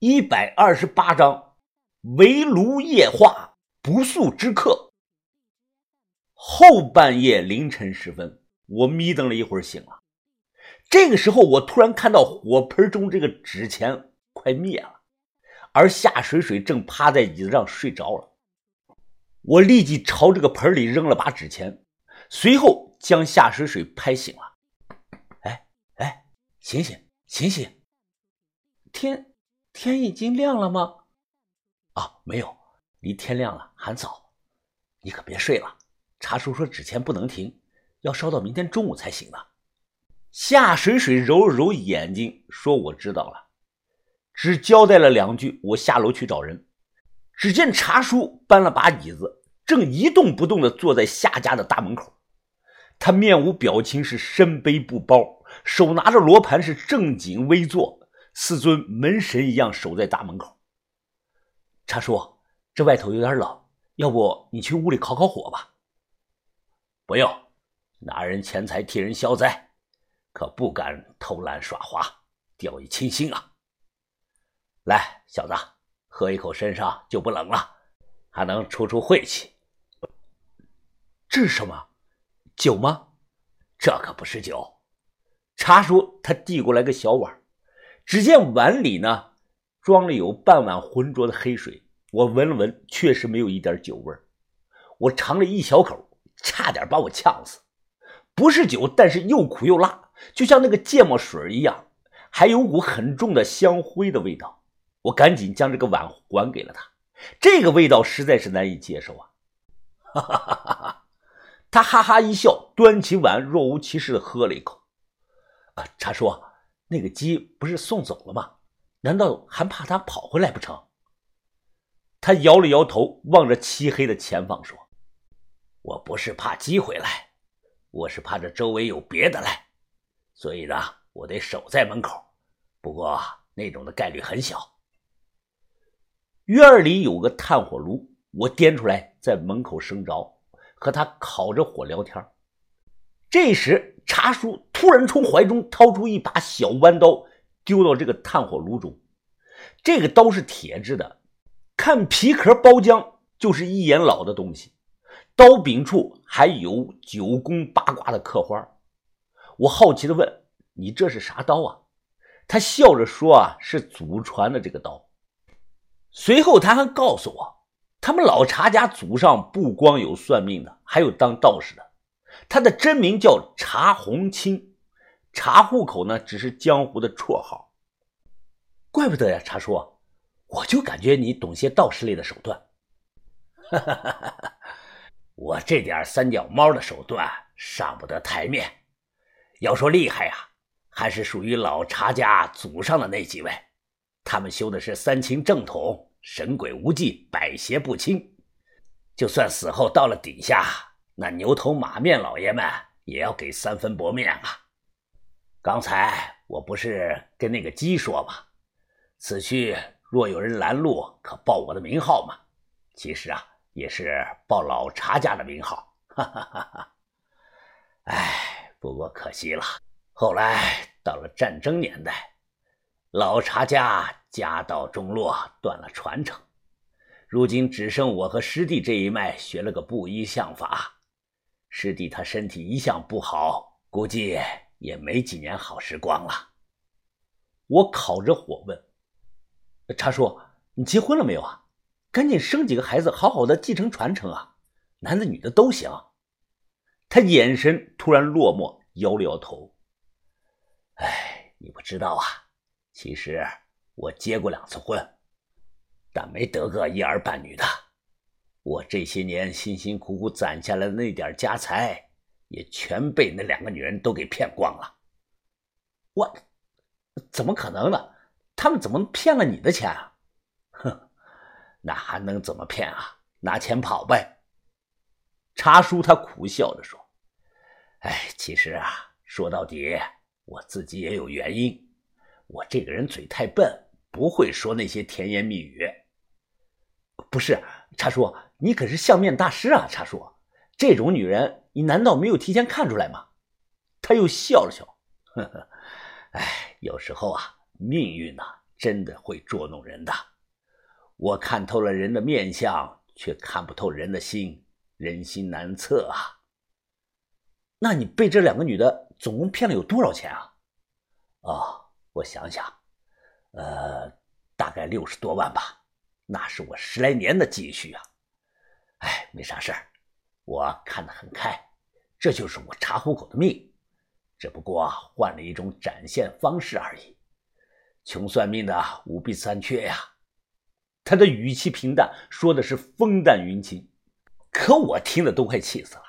一百二十八章，围炉夜话，不速之客。后半夜凌晨时分，我眯瞪了一会儿，醒了。这个时候，我突然看到火盆中这个纸钱快灭了，而夏水水正趴在椅子上睡着了。我立即朝这个盆里扔了把纸钱，随后将夏水水拍醒了。哎哎，醒醒醒醒！天天已经亮了吗？啊，没有，离天亮了还早。你可别睡了。茶叔说：“纸钱不能停，要烧到明天中午才行呢。”夏水水揉了揉眼睛，说：“我知道了。”只交代了两句，我下楼去找人。只见茶叔搬了把椅子，正一动不动地坐在夏家的大门口。他面无表情，是身背布包，手拿着罗盘，是正襟危坐，似尊门神一样守在大门口。茶叔，这外头有点冷，要不你去屋里烤烤火吧？不用，拿人钱财替人消灾，可不敢偷懒耍滑，掉以轻心啊！来，小子，喝一口，身上就不冷了，还能出出晦气。这是什么酒吗？这可不是酒。茶叔他递过来个小碗，只见碗里呢装了有半碗浑浊的黑水，我闻了闻，确实没有一点酒味我尝了一小口。差点把我呛死，不是酒，但是又苦又辣，就像那个芥末水一样，还有股很重的香灰的味道。我赶紧将这个碗还给了他，这个味道实在是难以接受啊！哈哈哈哈哈！他哈哈一笑，端起碗，若无其事的喝了一口。啊，茶叔，那个鸡不是送走了吗？难道还怕他跑回来不成？他摇了摇头，望着漆黑的前方说。我不是怕鸡回来，我是怕这周围有别的来，所以呢，我得守在门口。不过那种的概率很小。院里有个炭火炉，我颠出来在门口生着，和他烤着火聊天。这时，茶叔突然从怀中掏出一把小弯刀，丢到这个炭火炉中。这个刀是铁制的，看皮壳包浆，就是一眼老的东西。刀柄处还有九宫八卦的刻花，我好奇的问：“你这是啥刀啊？”他笑着说：“啊，是祖传的这个刀。”随后他还告诉我，他们老茶家祖上不光有算命的，还有当道士的。他的真名叫茶红清，查户口呢只是江湖的绰号。怪不得呀，查叔，我就感觉你懂些道士类的手段。哈哈哈哈。我这点三脚猫的手段上不得台面，要说厉害呀，还是属于老查家祖上的那几位，他们修的是三清正统，神鬼无忌，百邪不侵。就算死后到了底下，那牛头马面老爷们也要给三分薄面啊。刚才我不是跟那个鸡说吗？此去若有人拦路，可报我的名号吗？其实啊。也是报老茶家的名号，哈哈哈哈！哎，不过可惜了。后来到了战争年代，老茶家家道中落，断了传承。如今只剩我和师弟这一脉学了个布衣相法。师弟他身体一向不好，估计也没几年好时光了。我烤着火问：“茶叔，你结婚了没有啊？”赶紧生几个孩子，好好的继承传承啊！男的女的都行。他眼神突然落寞，摇了摇头。哎，你不知道啊，其实我结过两次婚，但没得个一儿半女的。我这些年辛辛苦苦攒下来的那点家财，也全被那两个女人都给骗光了。我怎么可能呢？他们怎么骗了你的钱啊？哼！那还能怎么骗啊？拿钱跑呗！茶叔他苦笑着说：“哎，其实啊，说到底，我自己也有原因。我这个人嘴太笨，不会说那些甜言蜜语。不是，茶叔，你可是相面大师啊！茶叔，这种女人，你难道没有提前看出来吗？”他又笑了笑：“呵呵，哎，有时候啊，命运呐，真的会捉弄人的。我看透了人的面相，却看不透人的心，人心难测啊。那你被这两个女的总共骗了有多少钱啊？哦，我想想，呃，大概六十多万吧。那是我十来年的积蓄啊。哎，没啥事儿，我看得很开，这就是我查户口的命，只不过换了一种展现方式而已。穷算命的五弊三缺呀。他的语气平淡，说的是风淡云轻，可我听得都快气死了。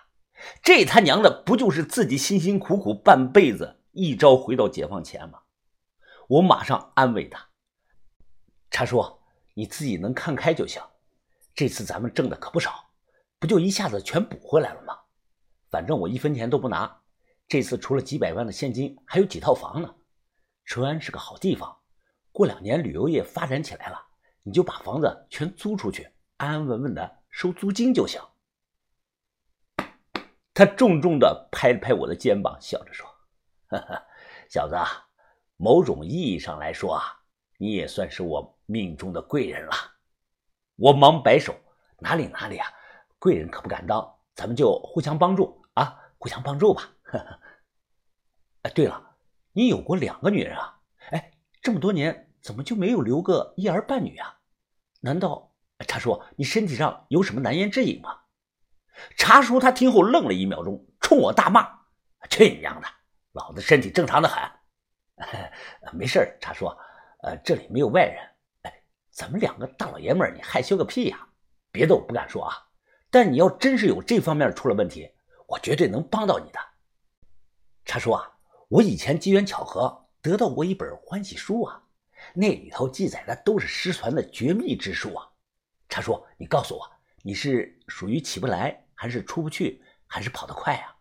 这他娘的不就是自己辛辛苦苦半辈子，一朝回到解放前吗？我马上安慰他：“茶叔，你自己能看开就行。这次咱们挣的可不少，不就一下子全补回来了吗？反正我一分钱都不拿。这次除了几百万的现金，还有几套房呢。淳安是个好地方，过两年旅游业发展起来了。”你就把房子全租出去，安安稳稳的收租金就行。他重重的拍了拍我的肩膀，笑着说：“小子，某种意义上来说啊，你也算是我命中的贵人了。”我忙摆手：“哪里哪里啊，贵人可不敢当，咱们就互相帮助啊，互相帮助吧。”哎，对了，你有过两个女人啊？哎，这么多年怎么就没有留个一儿半女啊？难道茶叔你身体上有什么难言之隐吗？茶叔他听后愣了一秒钟，冲我大骂：“去你娘的！老子身体正常的很，没事茶叔，呃，这里没有外人。哎，咱们两个大老爷们儿，你害羞个屁呀！别的我不敢说啊，但你要真是有这方面出了问题，我绝对能帮到你的。茶叔啊，我以前机缘巧合得到过一本欢喜书啊。”那里头记载的都是失传的绝密之术啊！茶叔，你告诉我，你是属于起不来，还是出不去，还是跑得快啊？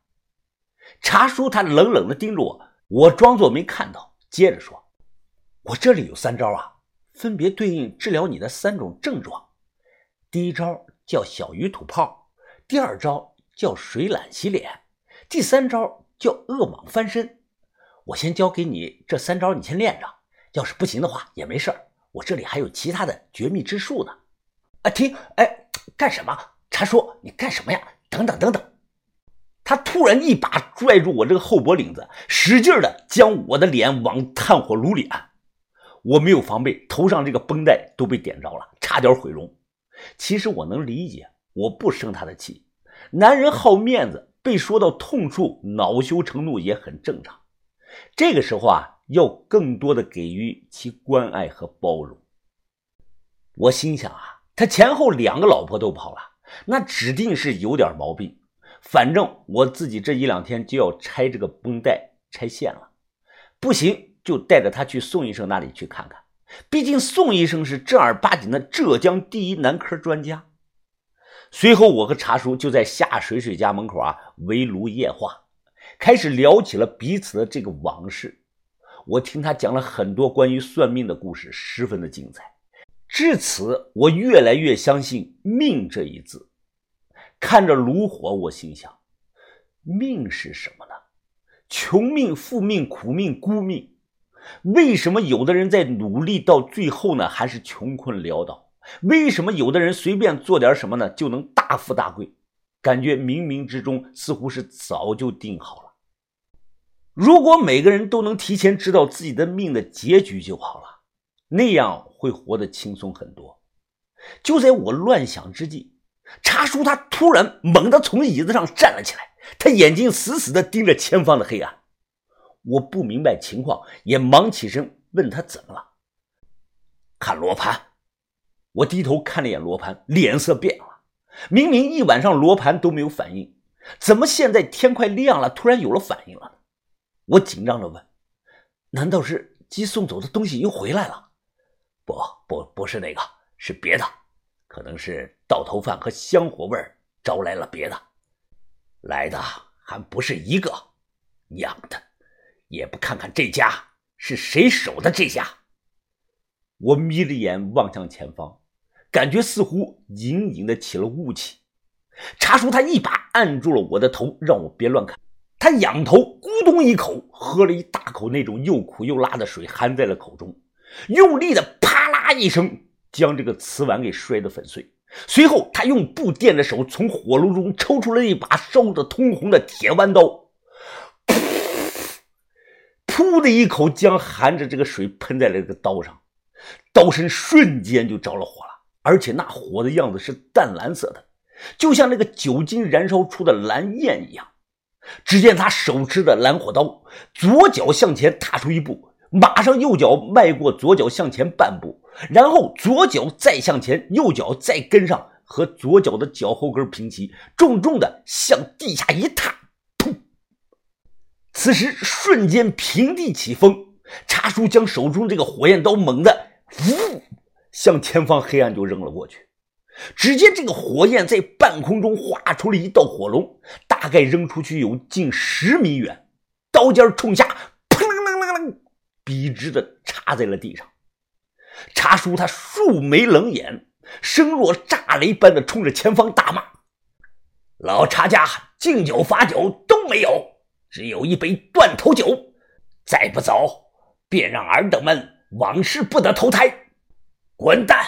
茶叔他冷冷的盯着我，我装作没看到，接着说：“我这里有三招啊，分别对应治疗你的三种症状。第一招叫小鱼吐泡，第二招叫水懒洗脸，第三招叫恶蟒翻身。我先教给你这三招，你先练着。”要是不行的话也没事我这里还有其他的绝密之术呢。啊，停！哎，干什么？茶叔，你干什么呀？等等等等！他突然一把拽住我这个后脖领子，使劲的将我的脸往炭火炉里按。我没有防备，头上这个绷带都被点着了，差点毁容。其实我能理解，我不生他的气。男人好面子，被说到痛处恼羞成怒也很正常。这个时候啊。要更多的给予其关爱和包容。我心想啊，他前后两个老婆都跑了，那指定是有点毛病。反正我自己这一两天就要拆这个绷带、拆线了，不行就带着他去宋医生那里去看看。毕竟宋医生是正儿八经的浙江第一男科专家。随后，我和茶叔就在夏水水家门口啊围炉夜话，开始聊起了彼此的这个往事。我听他讲了很多关于算命的故事，十分的精彩。至此，我越来越相信“命”这一字。看着炉火，我心想：命是什么呢？穷命、富命、苦命、孤命。为什么有的人在努力到最后呢，还是穷困潦倒？为什么有的人随便做点什么呢，就能大富大贵？感觉冥冥之中似乎是早就定好了。如果每个人都能提前知道自己的命的结局就好了，那样会活得轻松很多。就在我乱想之际，茶叔他突然猛地从椅子上站了起来，他眼睛死死地盯着前方的黑暗。我不明白情况，也忙起身问他怎么了。看罗盘，我低头看了眼罗盘，脸色变了。明明一晚上罗盘都没有反应，怎么现在天快亮了，突然有了反应了？我紧张的问：“难道是鸡送走的东西又回来了？”“不，不，不是那个，是别的，可能是倒头饭和香火味招来了别的，来的还不是一个。娘的，也不看看这家是谁守的这家。”我眯着眼望向前方，感觉似乎隐隐的起了雾气。茶叔他一把按住了我的头，让我别乱看。他仰头，咕咚一口喝了一大口那种又苦又辣的水，含在了口中，用力的啪啦一声，将这个瓷碗给摔得粉碎。随后，他用布垫着手，从火炉中抽出了一把烧得通红的铁弯刀，噗的一口将含着这个水喷在了这个刀上，刀身瞬间就着了火了，而且那火的样子是淡蓝色的，就像那个酒精燃烧出的蓝焰一样。只见他手持的蓝火刀，左脚向前踏出一步，马上右脚迈过左脚向前半步。然后左脚再向前，右脚再跟上，和左脚的脚后跟平齐，重重的向地下一踏，噗！此时瞬间平地起风，茶叔将手中这个火焰刀猛地呜向前方黑暗就扔了过去。只见这个火焰在半空中划出了一道火龙，大概扔出去有近十米远，刀尖冲下，砰啷啷啷啷，笔直的插在了地上。茶叔他竖眉冷眼，声若炸雷般的冲着前方大骂：“老茶家敬酒罚酒都没有，只有一杯断头酒，再不走，便让尔等们往事不得投胎，滚蛋！”